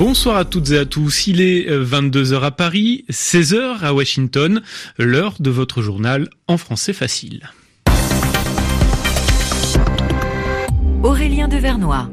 Bonsoir à toutes et à tous. Il est 22h euh, à Paris, 16h à Washington, l'heure de votre journal en français facile. Aurélien Devernois.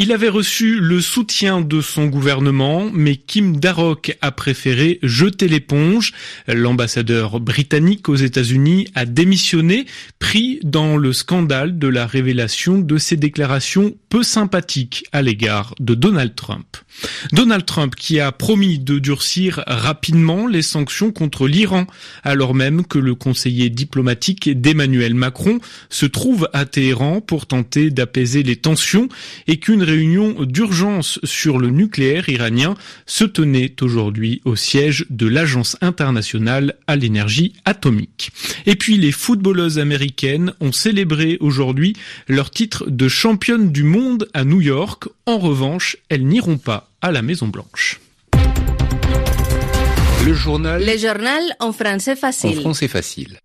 Il avait reçu le soutien de son gouvernement, mais Kim Darroch a préféré jeter l'éponge. L'ambassadeur britannique aux États-Unis a démissionné, pris dans le scandale de la révélation de ses déclarations peu sympathiques à l'égard de Donald Trump. Donald Trump qui a promis de durcir rapidement les sanctions contre l'Iran, alors même que le conseiller diplomatique d'Emmanuel Macron se trouve à Téhéran pour tenter d'apaiser les tensions et qu'une réunion d'urgence sur le nucléaire iranien se tenait aujourd'hui au siège de l'Agence internationale à l'énergie atomique. Et puis les footballeuses américaines ont célébré aujourd'hui leur titre de championne du monde à New York. En revanche, elles n'iront pas à la Maison Blanche. Le journal. Le journal en français facile. En français facile.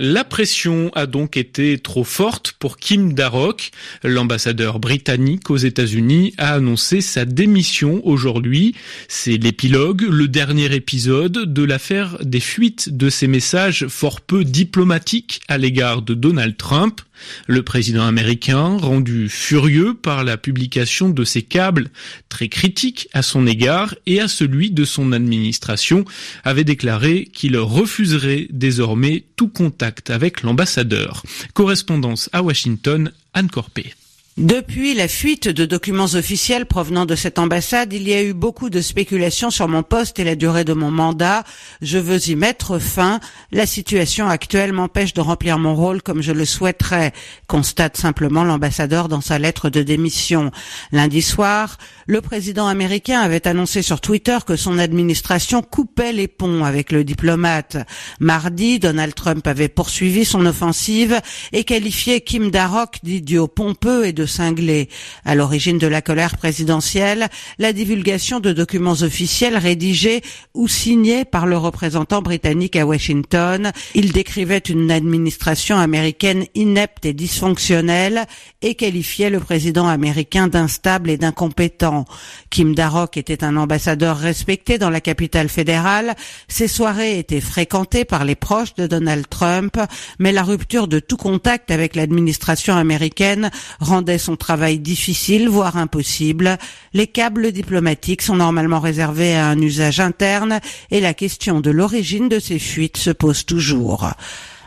La pression a donc été trop forte pour Kim Darroch. L'ambassadeur britannique aux États-Unis a annoncé sa démission aujourd'hui. C'est l'épilogue, le dernier épisode de l'affaire des fuites de ses messages fort peu diplomatiques à l'égard de Donald Trump. Le président américain, rendu furieux par la publication de ces câbles très critiques à son égard et à celui de son administration, avait déclaré qu'il refuserait désormais tout contact avec l'ambassadeur. Correspondance à Washington, Anne Corpé. Depuis la fuite de documents officiels provenant de cette ambassade, il y a eu beaucoup de spéculations sur mon poste et la durée de mon mandat. Je veux y mettre fin. La situation actuelle m'empêche de remplir mon rôle comme je le souhaiterais, constate simplement l'ambassadeur dans sa lettre de démission. Lundi soir, le président américain avait annoncé sur Twitter que son administration coupait les ponts avec le diplomate. Mardi, Donald Trump avait poursuivi son offensive et qualifié Kim Darroch d'idiot pompeux et de cinglé. À l'origine de la colère présidentielle, la divulgation de documents officiels rédigés ou signés par le représentant britannique à Washington. Il décrivait une administration américaine inepte et dysfonctionnelle et qualifiait le président américain d'instable et d'incompétent. Kim Darroch était un ambassadeur respecté dans la capitale fédérale. Ses soirées étaient fréquentées par les proches de Donald Trump, mais la rupture de tout contact avec l'administration américaine rendait son travail difficile, voire impossible. Les câbles diplomatiques sont normalement réservés à un usage interne et la question de l'origine de ces fuites se pose toujours.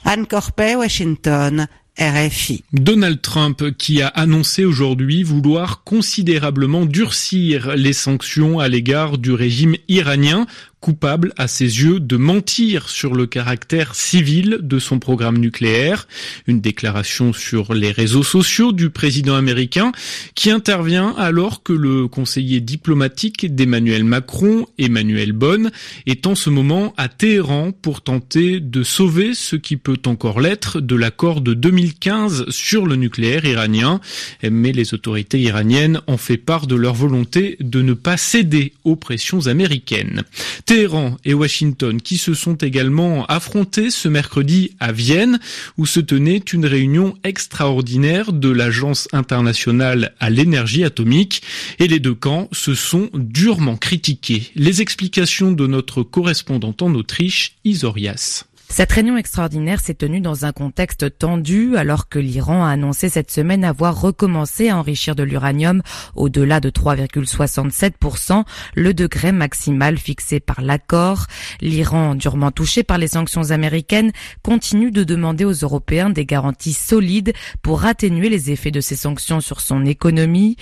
Anne Corpet, Washington. RFI. Donald Trump qui a annoncé aujourd'hui vouloir considérablement durcir les sanctions à l'égard du régime iranien coupable à ses yeux de mentir sur le caractère civil de son programme nucléaire. Une déclaration sur les réseaux sociaux du président américain qui intervient alors que le conseiller diplomatique d'Emmanuel Macron, Emmanuel Bonne, est en ce moment à Téhéran pour tenter de sauver ce qui peut encore l'être de l'accord de 2015 sur le nucléaire iranien. Mais les autorités iraniennes ont fait part de leur volonté de ne pas céder aux pressions américaines. Téhéran et Washington qui se sont également affrontés ce mercredi à Vienne où se tenait une réunion extraordinaire de l'Agence internationale à l'énergie atomique et les deux camps se sont durement critiqués. Les explications de notre correspondante en Autriche, Isorias. Cette réunion extraordinaire s'est tenue dans un contexte tendu alors que l'Iran a annoncé cette semaine avoir recommencé à enrichir de l'uranium au-delà de 3,67%, le degré maximal fixé par l'accord. L'Iran, durement touché par les sanctions américaines, continue de demander aux Européens des garanties solides pour atténuer les effets de ces sanctions sur son économie.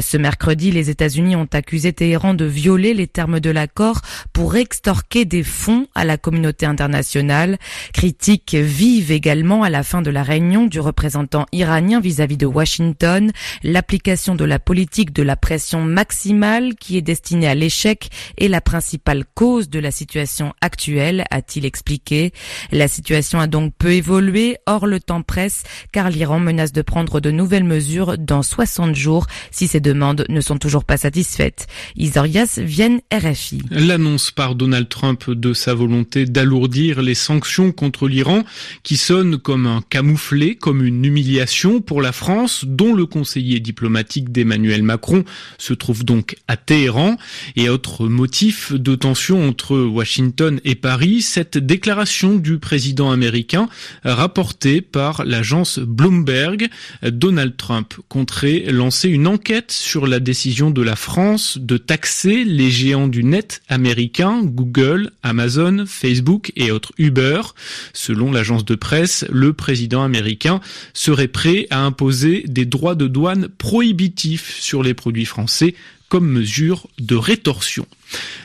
Ce mercredi, les États-Unis ont accusé Téhéran de violer les termes de l'accord pour extorquer des fonds à la communauté internationale. Critique vive également à la fin de la réunion du représentant iranien vis-à-vis de Washington, l'application de la politique de la pression maximale qui est destinée à l'échec est la principale cause de la situation actuelle, a-t-il expliqué. La situation a donc peu évolué, or le temps presse car l'Iran menace de prendre de nouvelles mesures dans 60 jours si ces demandes ne sont toujours pas satisfaites. Isorias viennent RFI. L'annonce par Donald Trump de sa volonté d'alourdir les sanctions contre l'Iran qui sonnent comme un camouflet, comme une humiliation pour la France, dont le conseiller diplomatique d'Emmanuel Macron se trouve donc à Téhéran. Et autre motif de tension entre Washington et Paris, cette déclaration du président américain rapportée par l'agence Bloomberg. Donald Trump compterait lancer une enquête sur la décision de la France de taxer les géants du net américains, Google, Amazon, Facebook et autres Uber. Selon l'agence de presse, le président américain serait prêt à imposer des droits de douane prohibitifs sur les produits français comme mesure de rétorsion.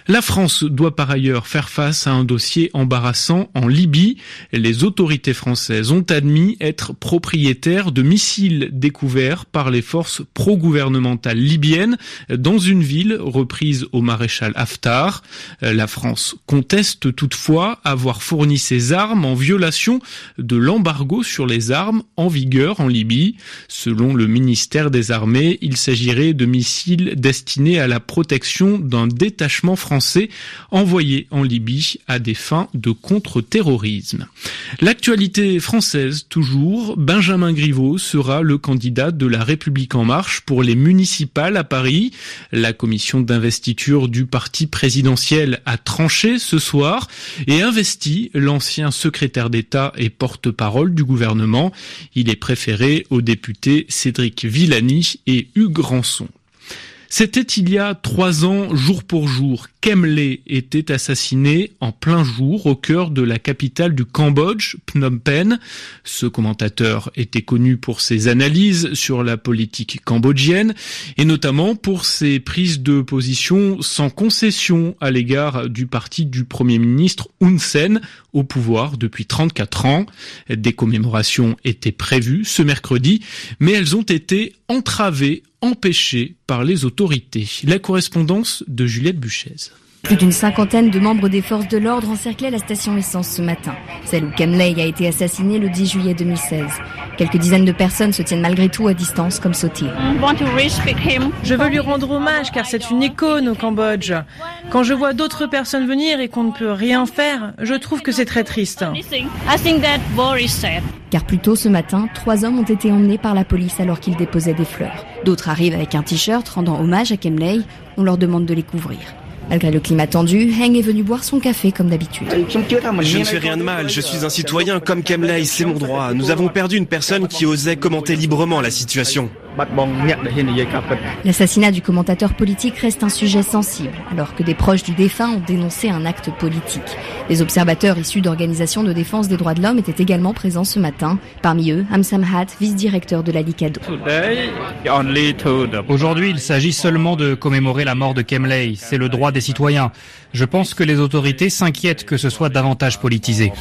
La France doit par ailleurs faire face à un dossier embarrassant en Libye. Les autorités françaises ont admis être propriétaires de missiles découverts par les forces pro-gouvernementales libyennes dans une ville reprise au maréchal Haftar. La France conteste toutefois avoir fourni ces armes en violation de l'embargo sur les armes en vigueur en Libye. Selon le ministère des Armées, il s'agirait de missiles destinés à la protection d'un détachement français envoyés en Libye à des fins de contre-terrorisme. L'actualité française toujours, Benjamin Griveaux sera le candidat de la République en marche pour les municipales à Paris. La commission d'investiture du parti présidentiel a tranché ce soir et investi l'ancien secrétaire d'État et porte-parole du gouvernement. Il est préféré aux députés Cédric Villani et Hugues Rançon. C'était il y a trois ans, jour pour jour. Kemley était assassiné en plein jour au cœur de la capitale du Cambodge, Phnom Penh. Ce commentateur était connu pour ses analyses sur la politique cambodgienne et notamment pour ses prises de position sans concession à l'égard du parti du Premier ministre Hun Sen au pouvoir depuis 34 ans. Des commémorations étaient prévues ce mercredi, mais elles ont été entravées empêchée par les autorités. La correspondance de Juliette Buchez. Plus d'une cinquantaine de membres des forces de l'ordre encerclaient la station essence ce matin, celle où Kamley a été assassiné le 10 juillet 2016. Quelques dizaines de personnes se tiennent malgré tout à distance comme sauter. Je veux lui rendre hommage car c'est une icône au Cambodge. Quand je vois d'autres personnes venir et qu'on ne peut rien faire, je trouve que c'est très triste. Car plus tôt ce matin, trois hommes ont été emmenés par la police alors qu'ils déposaient des fleurs. D'autres arrivent avec un t-shirt rendant hommage à Kemley. On leur demande de les couvrir. Malgré le climat tendu, Heng est venu boire son café comme d'habitude. Je ne fais rien de mal, je suis un citoyen comme Kemley, c'est mon droit. Nous avons perdu une personne qui osait commenter librement la situation. L'assassinat du commentateur politique reste un sujet sensible, alors que des proches du défunt ont dénoncé un acte politique. Les observateurs issus d'organisations de défense des droits de l'homme étaient également présents ce matin. Parmi eux, Hamsam Hat, vice-directeur de la LICADO. Aujourd'hui, il s'agit seulement de commémorer la mort de Kemley. C'est le droit des citoyens. Je pense que les autorités s'inquiètent que ce soit davantage politisé.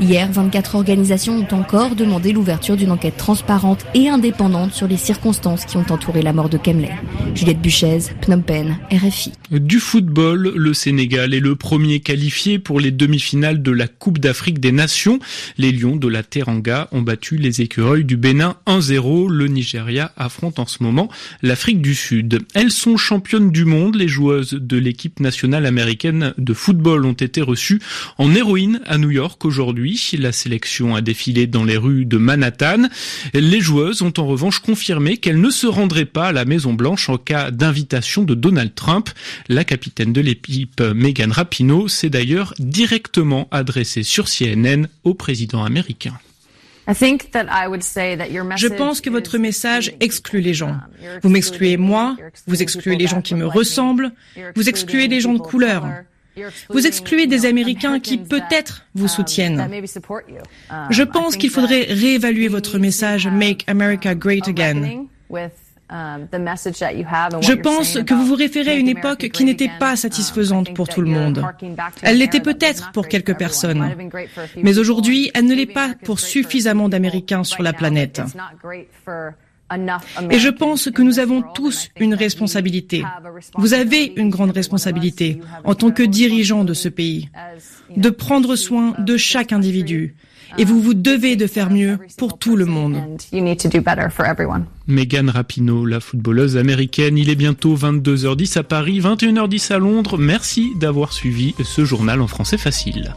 Hier, 24 organisations ont encore demandé l'ouverture d'une enquête transparente et indépendante sur les circonstances qui ont entouré la mort de Kemley. Juliette Buchez, Phnom Penh, RFI. Du football, le Sénégal est le premier qualifié pour les demi-finales de la Coupe d'Afrique des Nations. Les Lions de la Teranga ont battu les écureuils du Bénin 1-0. Le Nigeria affronte en ce moment l'Afrique du Sud. Elles sont championnes du monde. Les joueuses de l'équipe nationale américaine de football ont été reçues en héroïne à New York aujourd'hui. La sélection a défilé dans les rues de Manhattan. Les ont en revanche confirmé qu'elles ne se rendraient pas à la Maison Blanche en cas d'invitation de Donald Trump. La capitaine de l'équipe, Megan Rapinoe, s'est d'ailleurs directement adressée sur CNN au président américain. Je pense que votre message exclut les gens. Vous m'excluez moi, vous excluez les gens qui me ressemblent, vous excluez les gens de couleur. Vous excluez des Américains qui peut-être vous soutiennent. Je pense qu'il faudrait réévaluer votre message Make America Great Again. Je pense que vous vous référez à une époque qui n'était pas satisfaisante pour tout le monde. Elle l'était peut-être pour quelques personnes, mais aujourd'hui, elle ne l'est pas pour suffisamment d'Américains sur la planète. Et je pense que nous avons tous une responsabilité. Vous avez une grande responsabilité en tant que dirigeant de ce pays, de prendre soin de chaque individu. Et vous vous devez de faire mieux pour tout le monde. Megan Rapinoe, la footballeuse américaine. Il est bientôt 22h10 à Paris, 21h10 à Londres. Merci d'avoir suivi ce journal en français facile.